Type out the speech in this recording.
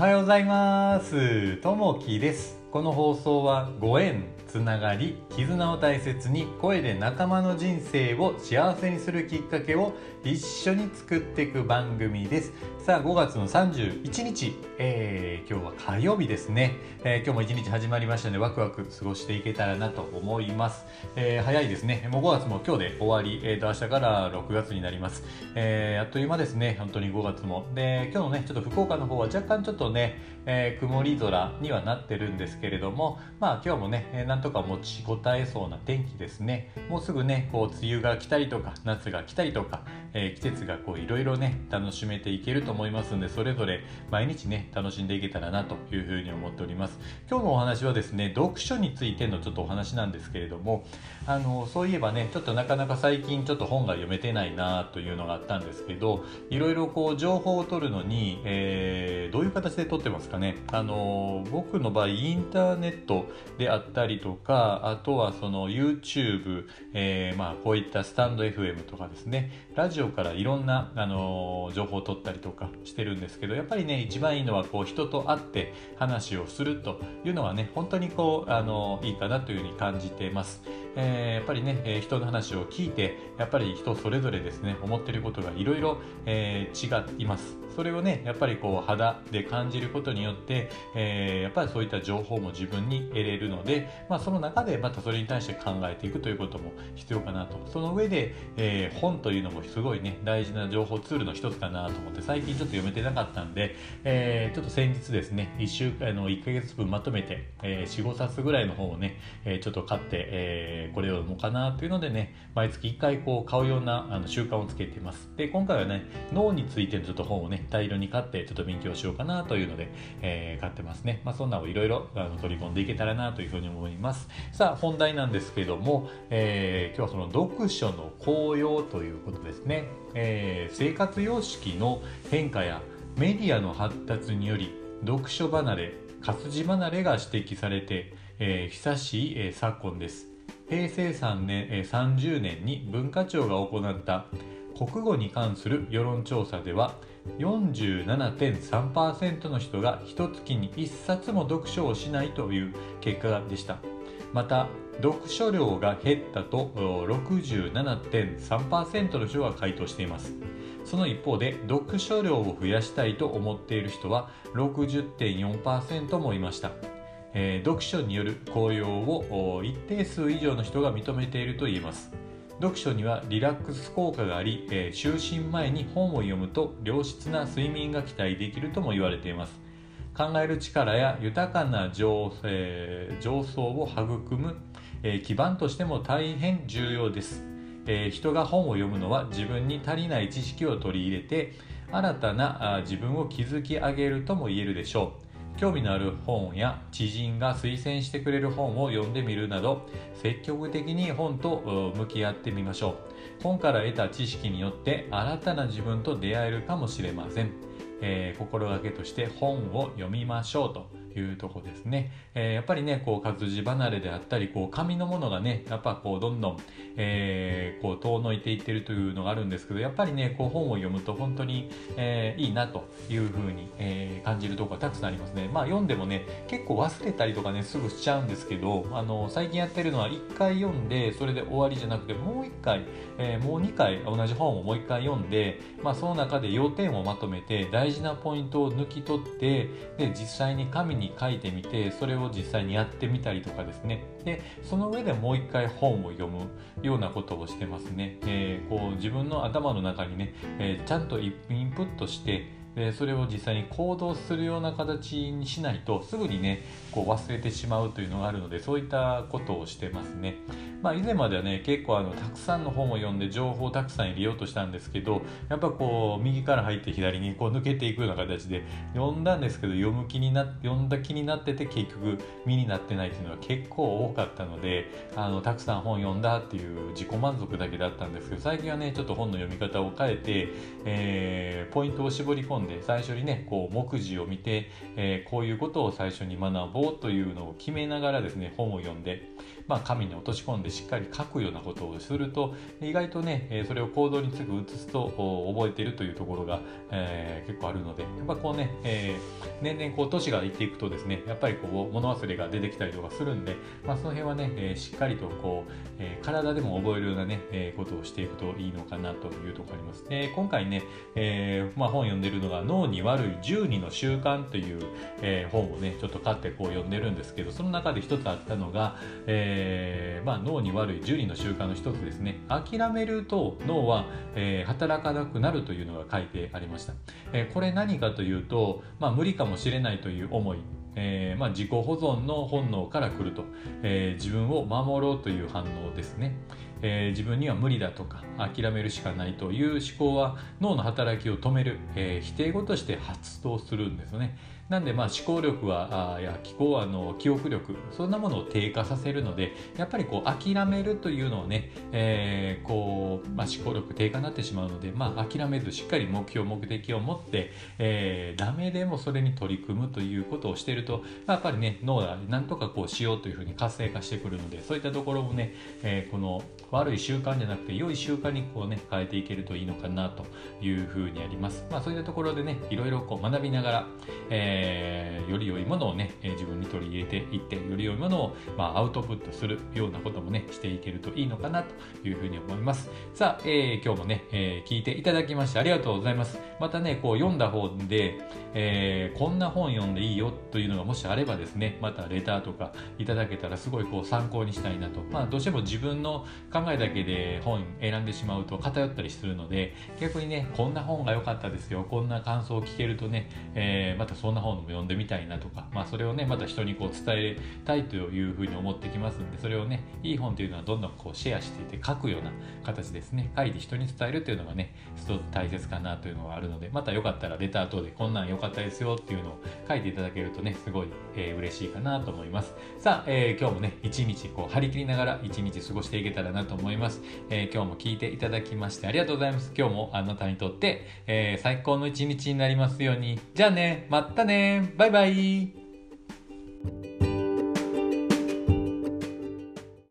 はようございます。ともきです。この放送はご縁つながり絆を大切に声で仲間の人生を幸せにするきっかけを一緒に作っていく番組です。さあ5月の31日、えー、今日は火曜日ですね、えー、今日も一日始まりましたのでワクワク過ごしていけたらなと思います、えー、早いですね。もう5月も今日で終わり、えー、と明日から6月になります、えー、あっという間ですね。本当に5月も。で今日のねちょっと福岡の方は若干ちょっとね、えー、曇り空にはなってるんですけれどもまあ今日もね、えー、なんとか持ちこ答えそうな天気ですね。もうすぐねこう梅雨が来たりとか夏が来たりとか、えー、季節がこういろいろね楽しめていけると思いますんでそれぞれ毎日ね楽しんでいけたらなというふうに思っております。今日のお話はですね読書についてのちょっとお話なんですけれどもあのそういえばねちょっとなかなか最近ちょっと本が読めてないなというのがあったんですけどいろいろこう情報を取るのに、えー、どういう形で取ってますかね。あの僕の場合インターネットであったりとかあとはその YouTube、えー、まあこういったスタンド FM とかですねラジオからいろんな、あの情報を取ったりとかしてるんですけどやっぱりね一番いいのはこう人と会って話をするというのがね本当にこう、あのいいかなというふうに感じてます。えー、やっぱりね、えー、人の話を聞いてやっぱり人それぞれですね思ってることがいろいろ違いますそれをねやっぱりこう肌で感じることによって、えー、やっぱりそういった情報も自分に得れるので、まあ、その中でまたそれに対して考えていくということも必要かなとその上で、え、本というのもすごいごいね大事な情報ツールの一つかなと思って最近ちょっと読めてなかったんで、えー、ちょっと先日ですね1週間の1ヶ月分まとめて、えー、45冊ぐらいの本をね、えー、ちょっと買って、えー、これを読もうかなというのでね毎月1回こう買うようなあの習慣をつけてます。で今回はね脳についてのちょっと本をね大量に買ってちょっと勉強しようかなというので、えー、買ってますね。まあそんなをいろいろ取り込んでいけたらなというふうに思います。さあ本題なんですけども、えー、今日はその読書の効用ということですね、えー、生活様式の変化やメディアの発達により読書離れ活字離れが指摘されて、えー、久しい、えー、昨今です。平成3年、えー、30年に文化庁が行った国語に関する世論調査では47.3%の人が一月に1冊も読書をしないという結果でした。また読書量が減ったと67.3%の人が回答しています。その一方で読書量を増やしたいと思っている人は60.4%もいました、えー、読書による効用を一定数以上の人が認めていると言えます。読書にはリラックス効果があり、えー、就寝前に本を読むと良質な睡眠が期待できるとも言われています。考える力や豊かな情,、えー、情操を育む、えー、基盤としても大変重要です、えー、人が本を読むのは自分に足りない知識を取り入れて新たなあ自分を築き上げるとも言えるでしょう。興味のある本や知人が推薦してくれる本を読んでみるなど積極的に本と向き合ってみましょう。本から得た知識によって新たな自分と出会えるかもしれません、えー、心がけとして本を読みましょうと。いうとこですね、えー、やっぱりねこう活字離れであったりこう紙のものがねやっぱこうどんどん、えー、こう遠のいていってるというのがあるんですけどやっぱりねこう本を読むと本当に、えー、いいなというふうに、えー、感じるとこがたくさんありますね。まあ読んでもね結構忘れたりとかねすぐしちゃうんですけどあの最近やってるのは1回読んでそれで終わりじゃなくてもう1回、えー、もう2回同じ本をもう1回読んで、まあ、その中で要点をまとめて大事なポイントを抜き取ってで実際に紙にに書いてみてそれを実際にやってみたりとかですねでその上でもう一回本を読むようなことをしてますね、えー、こう自分の頭の中にね、えー、ちゃんとインプットしてでそれを実際に行動するような形にしないとすぐにねこう忘れてしまうというのがあるのでそういったことをしてますね。まあ、以前まではね結構あのたくさんの本を読んで情報をたくさん入れようとしたんですけどやっぱこう右から入って左にこう抜けていくような形で読んだんですけど読む気にな読んだ気になってて結局身になってないっていうのは結構多かったのであのたくさん本読んだっていう自己満足だけだったんですけど最近はねちょっと本の読み方を変えて、えー、ポイントを絞り込んで最初にねこう目次を見て、えー、こういうことを最初に学ぼうというのを決めながらですね本を読んでまあ、紙に落とし込んでしっかり書くようなことをすると意外とねそれを行動にすぐ移すと覚えているというところが、えー、結構あるのでやっぱこうね、えー、年々こう年がいっていくとですねやっぱりこう物忘れが出てきたりとかするんで、まあ、その辺はね、え、しっかりとこう、え、体でも覚えるようなね、え、ことをしていくといいのかなというところがあります。で今回ね、えーまあ、本読んでるのが脳に悪い12の習慣という、え、本をねちょっと買ってこう読んでるんですけどその中で一つあったのが、えーまあ、脳に悪い10人の習慣の一つですね。諦めると脳は、えー、働かなくなるというのが書いてありました、えー、これ何かというと、まあ、無理かもしれないという思い。えー、まあ、自己保存の本能から来ると、えー、自分を守ろうという反応ですね、えー、自分には無理だとか諦めるしかないという思考は脳の働きを止める、え否定語として発動するんですね。なんでまあ思考力はあや気候あの記憶力そんなものを低下させるのでやっぱりこう諦めるというのをね、えー、こう、まあ、思考力低下になってしまうので、まあ、諦めずしっかり目標目的を持って、えー、ダメでもそれに取り組むということをしているとやっぱりね脳がなんとかこうしようというふうに活性化してくるのでそういったところもね、えー、この悪い習慣じゃなくて良い習慣にこうね変えていけるといいのかなというふうにあります。まあ、そういったところでねいろいろこう学びながら、えー、より良いものをね、自分に取り入れていってより良いものを、まあ、アウトプットするようなこともねしていけるといいのかなというふうに思います。さあ、えー、今日もね、えー、聞いていただきましてありがとうございます。またねこう読んだ本で、えー、こんな本読んでいいよというのがもしあればですねまたレターとかいただけたらすごいこう参考にしたいなと。まあどうしても自分の考考えだけで本選んでしまうと偏ったりするので逆にねこんな本が良かったですよこんな感想を聞けるとね、えー、またそんな本も読んでみたいなとか、まあ、それをねまた人にこう伝えたいというふうに思ってきますんでそれをねいい本というのはどんどんこうシェアしていて書くような形ですね。書いて人に伝えるというのがね一つ大切かなというのがあるのでまたよかったらレター等でこんなん良かったですよっていうのを書いていただけるとねすごい、えー、嬉しいかなと思います。さあ、えー、今日もね一日こう張り切りながら一日過ごしていけたらなとと思います、えー、今日も聞いていただきましてありがとうございます。今日もあなたにとって、えー、最高の一日になりますように。じゃあね、またね、バイバイ。